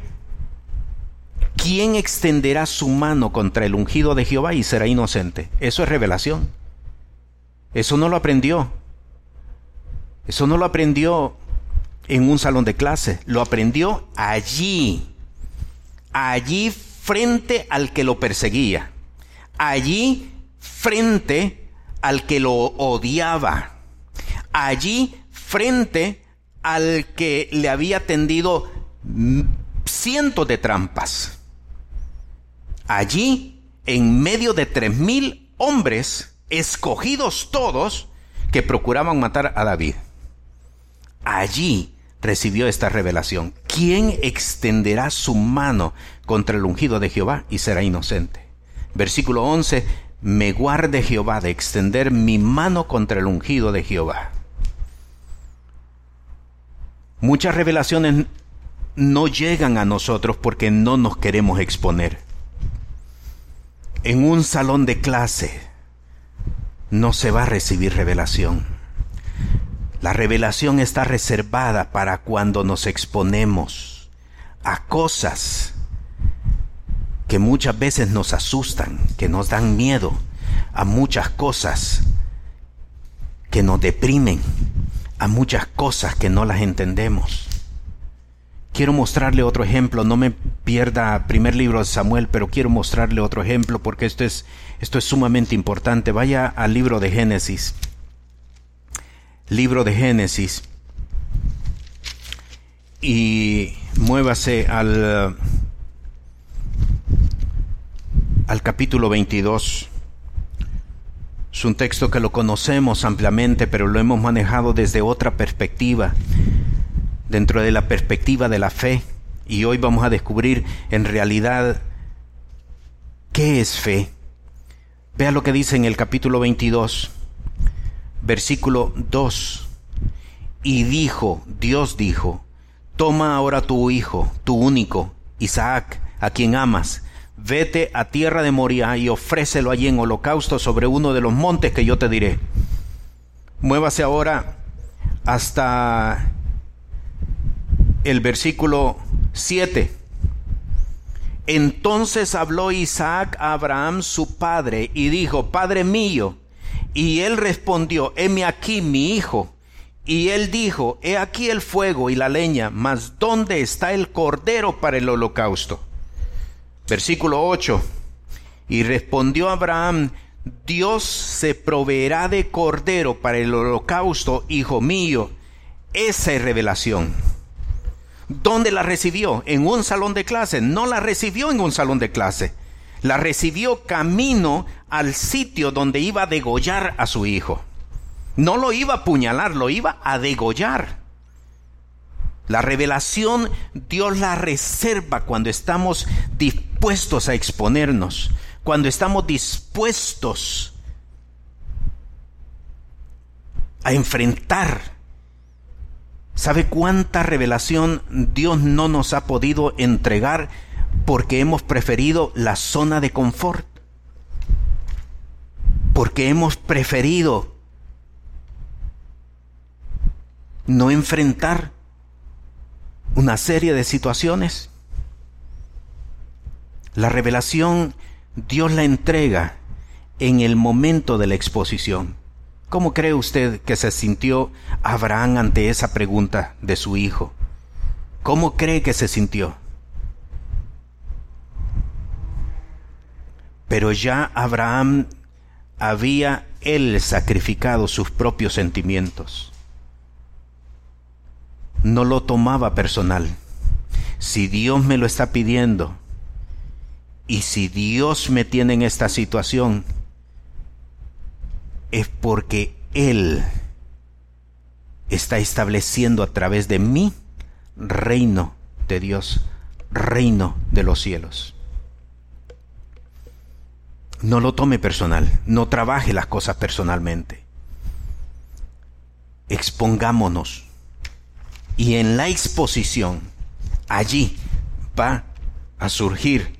¿Quién extenderá su mano contra el ungido de Jehová y será inocente? Eso es revelación. Eso no lo aprendió. Eso no lo aprendió en un salón de clase, lo aprendió allí, allí frente al que lo perseguía, allí frente al que lo odiaba, allí frente al que le había tendido cientos de trampas. Allí, en medio de tres mil hombres, escogidos todos, que procuraban matar a David. Allí recibió esta revelación. ¿Quién extenderá su mano contra el ungido de Jehová y será inocente? Versículo 11, me guarde Jehová de extender mi mano contra el ungido de Jehová. Muchas revelaciones no llegan a nosotros porque no nos queremos exponer. En un salón de clase no se va a recibir revelación. La revelación está reservada para cuando nos exponemos a cosas que muchas veces nos asustan, que nos dan miedo, a muchas cosas que nos deprimen, a muchas cosas que no las entendemos. Quiero mostrarle otro ejemplo, no me pierda primer libro de Samuel, pero quiero mostrarle otro ejemplo porque esto es, esto es sumamente importante. Vaya al libro de Génesis libro de Génesis y muévase al, al capítulo 22. Es un texto que lo conocemos ampliamente, pero lo hemos manejado desde otra perspectiva, dentro de la perspectiva de la fe. Y hoy vamos a descubrir en realidad qué es fe. Vea lo que dice en el capítulo 22 versículo 2. Y dijo, Dios dijo, toma ahora tu hijo, tu único, Isaac, a quien amas, vete a tierra de Moria y ofrécelo allí en holocausto sobre uno de los montes que yo te diré. Muévase ahora hasta el versículo 7. Entonces habló Isaac a Abraham su padre y dijo, Padre mío, y él respondió, heme aquí mi hijo. Y él dijo, he aquí el fuego y la leña, mas ¿dónde está el cordero para el holocausto? Versículo 8. Y respondió Abraham, Dios se proveerá de cordero para el holocausto, hijo mío. Esa es revelación. ¿Dónde la recibió? En un salón de clase. No la recibió en un salón de clase. La recibió camino al sitio donde iba a degollar a su hijo. No lo iba a apuñalar, lo iba a degollar. La revelación Dios la reserva cuando estamos dispuestos a exponernos, cuando estamos dispuestos a enfrentar ¿Sabe cuánta revelación Dios no nos ha podido entregar porque hemos preferido la zona de confort? Porque hemos preferido no enfrentar una serie de situaciones. La revelación Dios la entrega en el momento de la exposición. ¿Cómo cree usted que se sintió Abraham ante esa pregunta de su hijo? ¿Cómo cree que se sintió? Pero ya Abraham había él sacrificado sus propios sentimientos. No lo tomaba personal. Si Dios me lo está pidiendo y si Dios me tiene en esta situación, es porque Él está estableciendo a través de mí reino de Dios, reino de los cielos. No lo tome personal, no trabaje las cosas personalmente. Expongámonos. Y en la exposición, allí va a surgir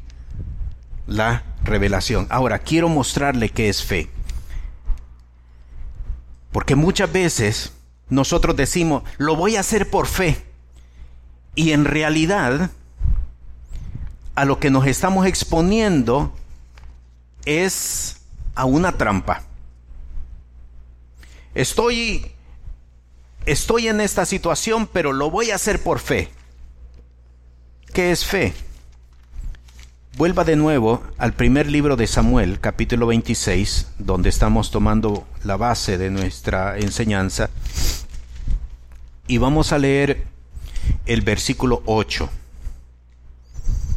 la revelación. Ahora, quiero mostrarle qué es fe. Porque muchas veces nosotros decimos, lo voy a hacer por fe. Y en realidad, a lo que nos estamos exponiendo es a una trampa. Estoy estoy en esta situación, pero lo voy a hacer por fe. ¿Qué es fe? Vuelva de nuevo al primer libro de Samuel, capítulo 26, donde estamos tomando la base de nuestra enseñanza, y vamos a leer el versículo 8.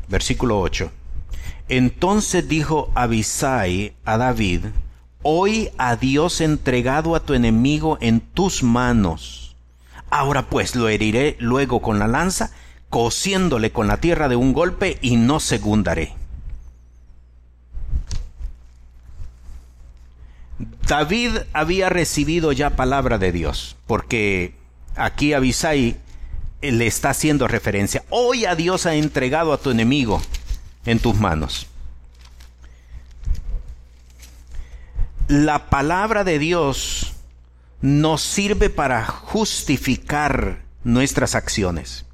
Versículo 8. Entonces dijo Abisai a David, Hoy a Dios entregado a tu enemigo en tus manos. Ahora pues lo heriré luego con la lanza cosiéndole con la tierra de un golpe y no segundaré. David había recibido ya palabra de Dios, porque aquí Abisai le está haciendo referencia. Hoy a Dios ha entregado a tu enemigo en tus manos. La palabra de Dios nos sirve para justificar nuestras acciones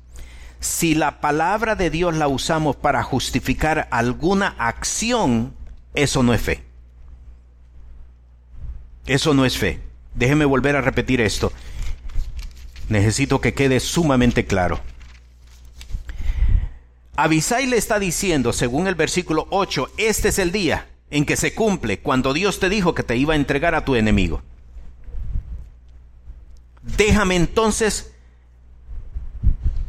si la palabra de Dios la usamos para justificar alguna acción, eso no es fe. Eso no es fe. Déjeme volver a repetir esto. Necesito que quede sumamente claro. Abisai le está diciendo, según el versículo 8, este es el día en que se cumple cuando Dios te dijo que te iba a entregar a tu enemigo. Déjame entonces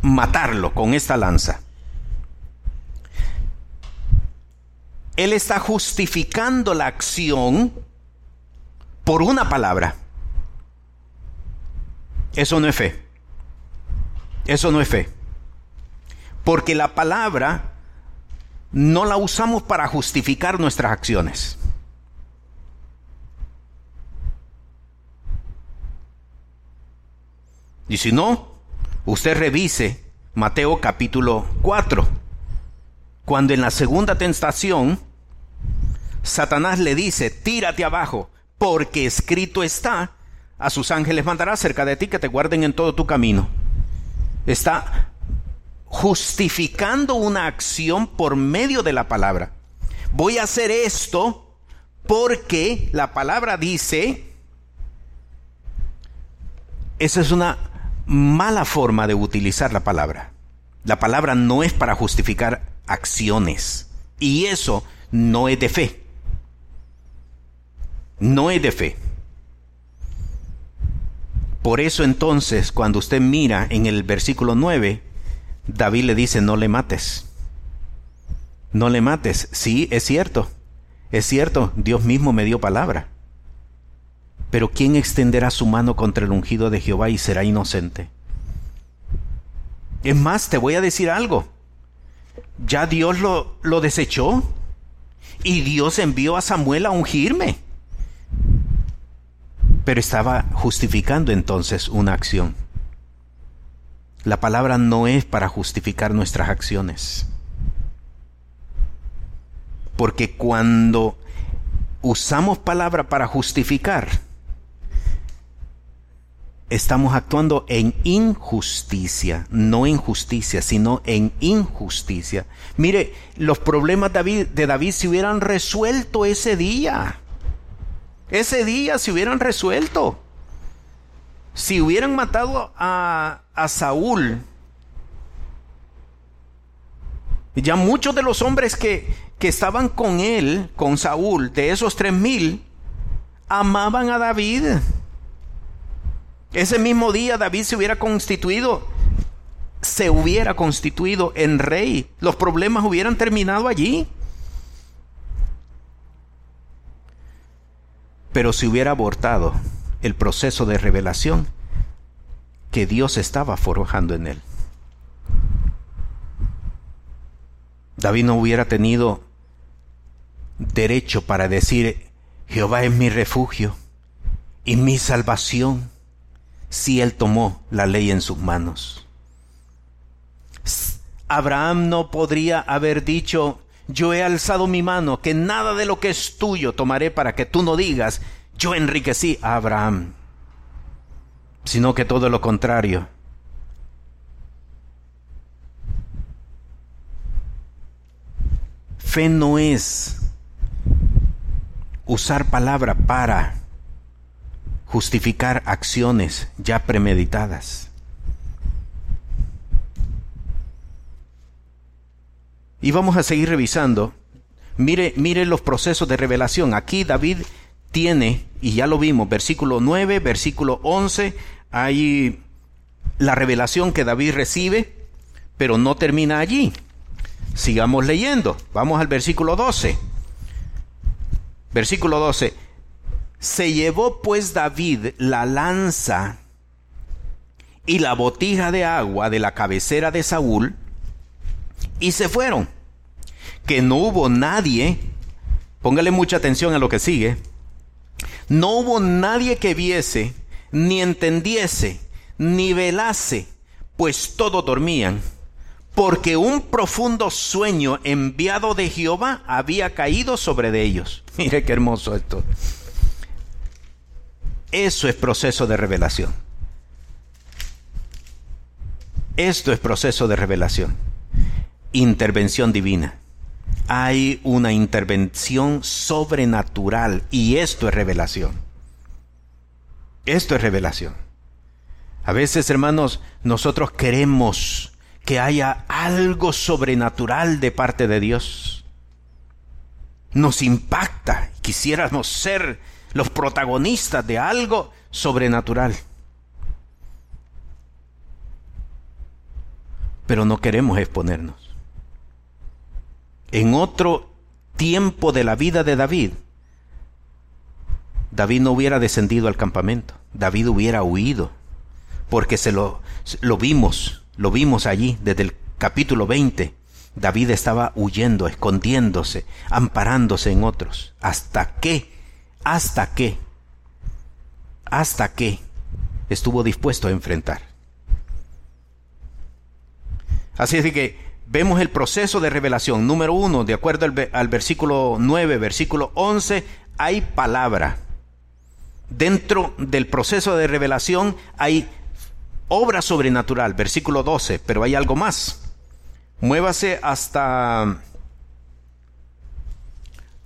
matarlo con esta lanza. Él está justificando la acción por una palabra. Eso no es fe. Eso no es fe. Porque la palabra no la usamos para justificar nuestras acciones. Y si no, Usted revise Mateo capítulo 4, cuando en la segunda tentación Satanás le dice, tírate abajo, porque escrito está, a sus ángeles mandará cerca de ti que te guarden en todo tu camino. Está justificando una acción por medio de la palabra. Voy a hacer esto porque la palabra dice, esa es una mala forma de utilizar la palabra. La palabra no es para justificar acciones. Y eso no es de fe. No es de fe. Por eso entonces, cuando usted mira en el versículo 9, David le dice, no le mates. No le mates. Sí, es cierto. Es cierto, Dios mismo me dio palabra. Pero ¿quién extenderá su mano contra el ungido de Jehová y será inocente? Es más, te voy a decir algo. Ya Dios lo, lo desechó. Y Dios envió a Samuel a ungirme. Pero estaba justificando entonces una acción. La palabra no es para justificar nuestras acciones. Porque cuando usamos palabra para justificar, estamos actuando en injusticia, no en justicia, sino en injusticia. Mire, los problemas de David se hubieran resuelto ese día. Ese día se hubieran resuelto. Si hubieran matado a, a Saúl, ya muchos de los hombres que, que estaban con él, con Saúl, de esos tres mil, amaban a David. Ese mismo día David se hubiera constituido, se hubiera constituido en rey. Los problemas hubieran terminado allí. Pero si hubiera abortado el proceso de revelación que Dios estaba forjando en él. David no hubiera tenido derecho para decir, Jehová es mi refugio y mi salvación, si él tomó la ley en sus manos. Abraham no podría haber dicho, yo he alzado mi mano, que nada de lo que es tuyo tomaré para que tú no digas, yo enriquecí a Abraham, sino que todo lo contrario. Fe no es usar palabra para justificar acciones ya premeditadas. Y vamos a seguir revisando. Mire, mire los procesos de revelación. Aquí David tiene, y ya lo vimos, versículo 9, versículo 11, hay la revelación que David recibe, pero no termina allí. Sigamos leyendo. Vamos al versículo 12. Versículo 12. Se llevó pues David la lanza y la botija de agua de la cabecera de Saúl y se fueron. Que no hubo nadie, póngale mucha atención a lo que sigue, no hubo nadie que viese, ni entendiese, ni velase, pues todos dormían, porque un profundo sueño enviado de Jehová había caído sobre de ellos. Mire qué hermoso esto. Eso es proceso de revelación. Esto es proceso de revelación. Intervención divina hay una intervención sobrenatural y esto es revelación. Esto es revelación. A veces, hermanos, nosotros queremos que haya algo sobrenatural de parte de Dios. Nos impacta. Quisiéramos ser los protagonistas de algo sobrenatural. Pero no queremos exponernos en otro tiempo de la vida de David, David no hubiera descendido al campamento, David hubiera huido, porque se lo, lo vimos, lo vimos allí desde el capítulo 20. David estaba huyendo, escondiéndose, amparándose en otros. ¿Hasta qué? ¿Hasta qué? ¿Hasta qué estuvo dispuesto a enfrentar? Así es que vemos el proceso de revelación. Número uno, de acuerdo al, versículo 9, versículo 11, hay palabra. Dentro del proceso de revelación hay obra sobrenatural, versículo 12, pero hay algo más. Muévase hasta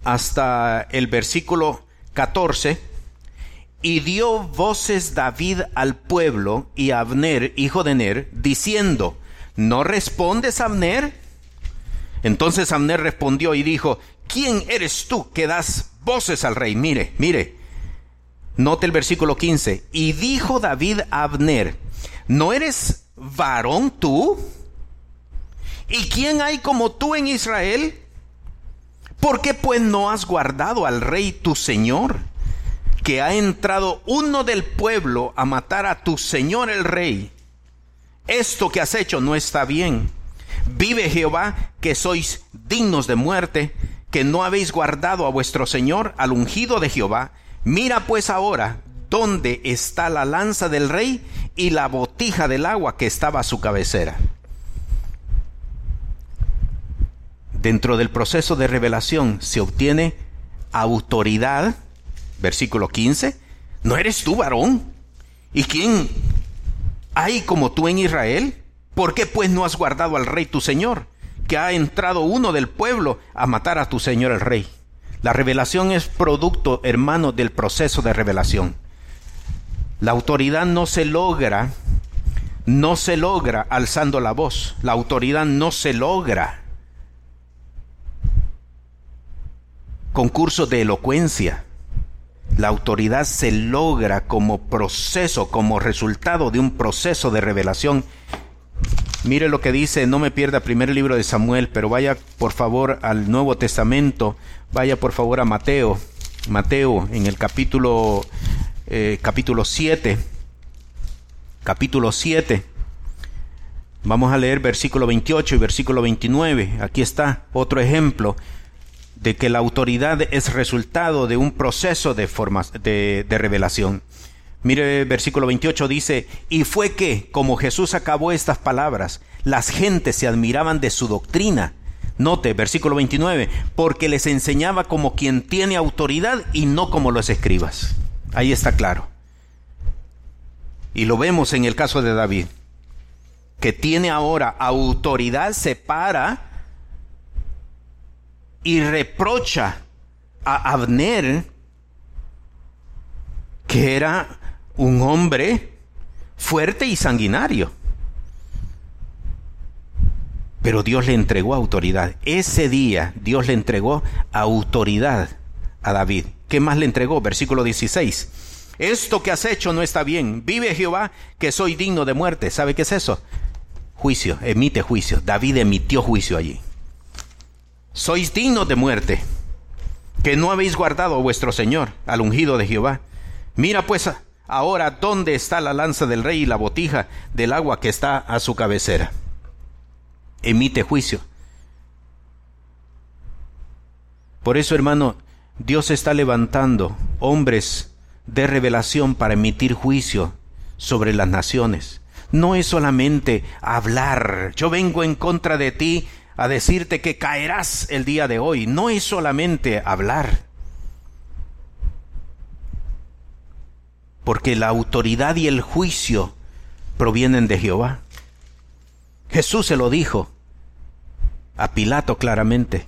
hasta el versículo 14 y dio voces David al pueblo y a Abner, hijo de Ner, diciendo: ¿No respondes, Abner? Entonces Abner respondió y dijo, ¿quién eres tú que das voces al rey? Mire, mire. Note el versículo 15. Y dijo David a Abner, ¿no eres varón tú? ¿Y quién hay como tú en Israel? ¿Por qué pues no has guardado al rey tu señor? Que ha entrado uno del pueblo a matar a tu señor el rey. Esto que has hecho no está bien. Vive Jehová que sois dignos de muerte, que no habéis guardado a vuestro señor, al ungido de Jehová. Mira pues ahora dónde está la lanza del rey y la botija del agua que estaba a su cabecera. Dentro del proceso de revelación se obtiene autoridad, versículo 15. ¿No eres tú varón? ¿Y quién hay como tú en Israel? ¿Por qué pues no has guardado al rey tu señor? Que ha entrado uno del pueblo a matar a tu señor el rey. La revelación es producto, hermano, del proceso de revelación. La autoridad no se logra, no se logra alzando la voz. La autoridad no se logra concurso de elocuencia. La autoridad se logra como proceso, como resultado de un proceso de revelación. Mire lo que dice, no me pierda primer libro de Samuel, pero vaya por favor al Nuevo Testamento, vaya por favor a Mateo, Mateo en el capítulo eh, capítulo 7, capítulo 7. Vamos a leer versículo 28 y versículo 29. Aquí está otro ejemplo de que la autoridad es resultado de un proceso de, de, de revelación. Mire, versículo 28 dice, y fue que, como Jesús acabó estas palabras, las gentes se admiraban de su doctrina. Note, versículo 29, porque les enseñaba como quien tiene autoridad y no como los escribas. Ahí está claro. Y lo vemos en el caso de David, que tiene ahora autoridad, se para y reprocha a Abner, que era un hombre fuerte y sanguinario. Pero Dios le entregó autoridad. Ese día Dios le entregó autoridad a David. ¿Qué más le entregó? Versículo 16. Esto que has hecho no está bien. Vive Jehová que soy digno de muerte. ¿Sabe qué es eso? Juicio, emite juicio. David emitió juicio allí. Sois dignos de muerte, que no habéis guardado a vuestro Señor, al ungido de Jehová. Mira pues ahora dónde está la lanza del rey y la botija del agua que está a su cabecera. Emite juicio. Por eso, hermano, Dios está levantando hombres de revelación para emitir juicio sobre las naciones. No es solamente hablar, yo vengo en contra de ti a decirte que caerás el día de hoy. No es solamente hablar. Porque la autoridad y el juicio provienen de Jehová. Jesús se lo dijo a Pilato claramente.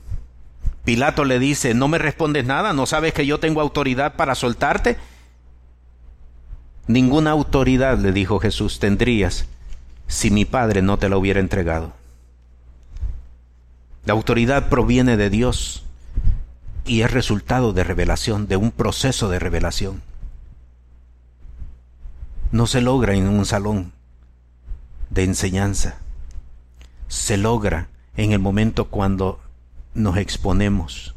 Pilato le dice, ¿no me respondes nada? ¿No sabes que yo tengo autoridad para soltarte? Ninguna autoridad, le dijo Jesús, tendrías si mi Padre no te la hubiera entregado. La autoridad proviene de Dios y es resultado de revelación, de un proceso de revelación. No se logra en un salón de enseñanza. Se logra en el momento cuando nos exponemos.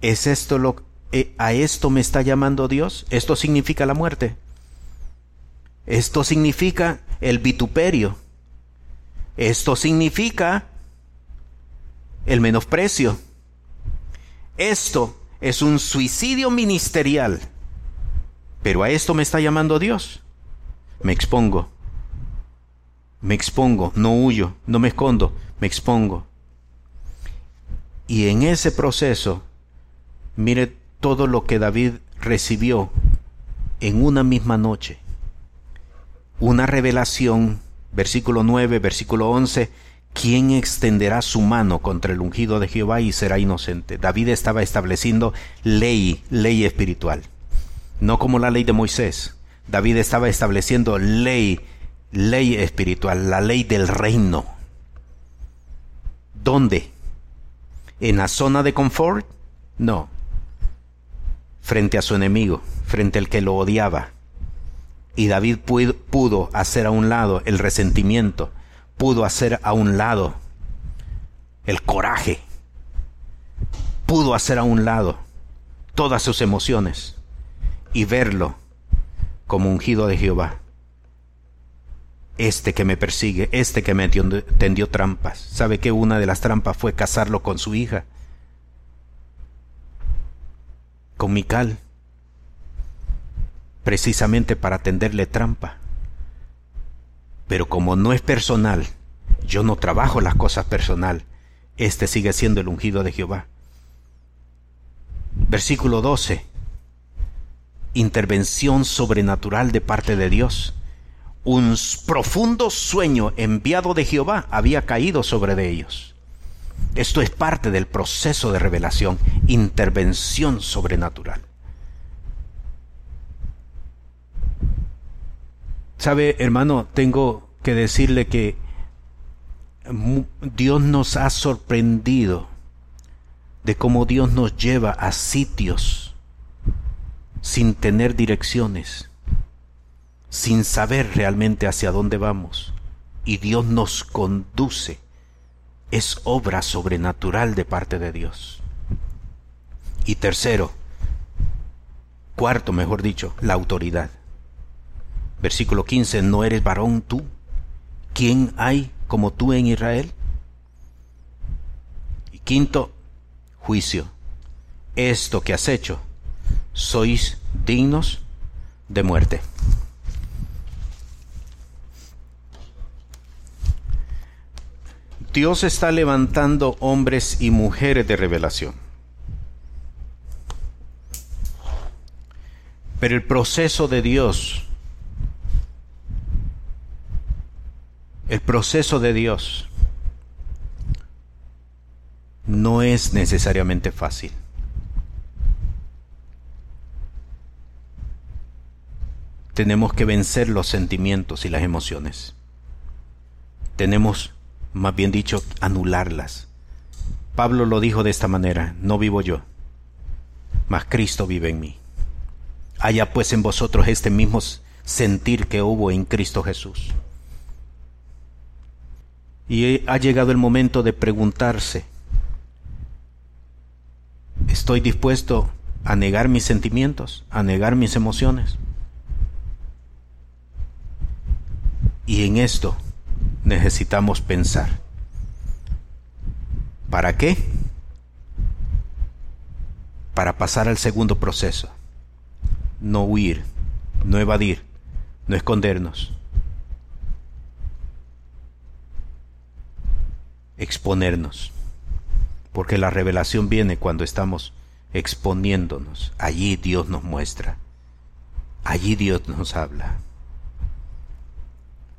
¿Es esto lo eh, a esto me está llamando Dios? Esto significa la muerte. Esto significa el vituperio. Esto significa el menosprecio. Esto es un suicidio ministerial. Pero a esto me está llamando Dios. Me expongo. Me expongo, no huyo, no me escondo, me expongo. Y en ese proceso, mire todo lo que David recibió en una misma noche. Una revelación, versículo 9, versículo 11, ¿quién extenderá su mano contra el ungido de Jehová y será inocente? David estaba estableciendo ley, ley espiritual, no como la ley de Moisés. David estaba estableciendo ley, ley espiritual, la ley del reino. ¿Dónde? ¿En la zona de confort? No. Frente a su enemigo, frente al que lo odiaba. Y David pudo hacer a un lado el resentimiento, pudo hacer a un lado el coraje, pudo hacer a un lado todas sus emociones y verlo como ungido de Jehová. Este que me persigue, este que me tendió trampas. ¿Sabe que una de las trampas fue casarlo con su hija? Con Mical. Precisamente para tenderle trampa. Pero como no es personal, yo no trabajo las cosas personal. Este sigue siendo el ungido de Jehová. Versículo 12 intervención sobrenatural de parte de Dios. Un profundo sueño enviado de Jehová había caído sobre ellos. Esto es parte del proceso de revelación, intervención sobrenatural. Sabe, hermano, tengo que decirle que Dios nos ha sorprendido de cómo Dios nos lleva a sitios sin tener direcciones, sin saber realmente hacia dónde vamos. Y Dios nos conduce. Es obra sobrenatural de parte de Dios. Y tercero, cuarto, mejor dicho, la autoridad. Versículo 15, ¿no eres varón tú? ¿Quién hay como tú en Israel? Y quinto, juicio. Esto que has hecho sois dignos de muerte. Dios está levantando hombres y mujeres de revelación. Pero el proceso de Dios, el proceso de Dios no es necesariamente fácil. tenemos que vencer los sentimientos y las emociones. Tenemos, más bien dicho, anularlas. Pablo lo dijo de esta manera, no vivo yo, mas Cristo vive en mí. Haya pues en vosotros este mismo sentir que hubo en Cristo Jesús. Y ha llegado el momento de preguntarse, ¿estoy dispuesto a negar mis sentimientos, a negar mis emociones? Y en esto necesitamos pensar. ¿Para qué? Para pasar al segundo proceso. No huir, no evadir, no escondernos. Exponernos. Porque la revelación viene cuando estamos exponiéndonos. Allí Dios nos muestra. Allí Dios nos habla.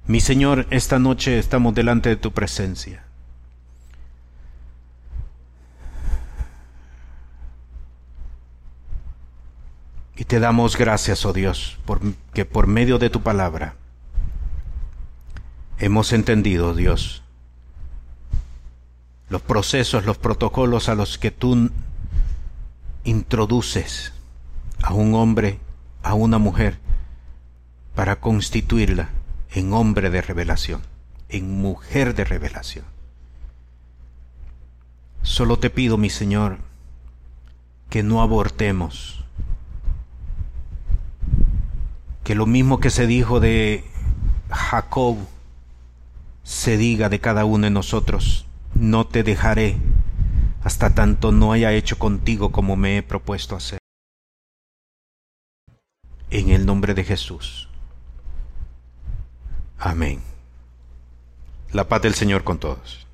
Mi Señor, esta noche estamos delante de tu presencia. Y te damos gracias, oh Dios, porque por medio de tu palabra hemos entendido, Dios, los procesos, los protocolos a los que tú introduces a un hombre, a una mujer, para constituirla en hombre de revelación, en mujer de revelación. Solo te pido, mi Señor, que no abortemos, que lo mismo que se dijo de Jacob se diga de cada uno de nosotros, no te dejaré hasta tanto no haya hecho contigo como me he propuesto hacer. En el nombre de Jesús. Amén. La paz del Señor con todos.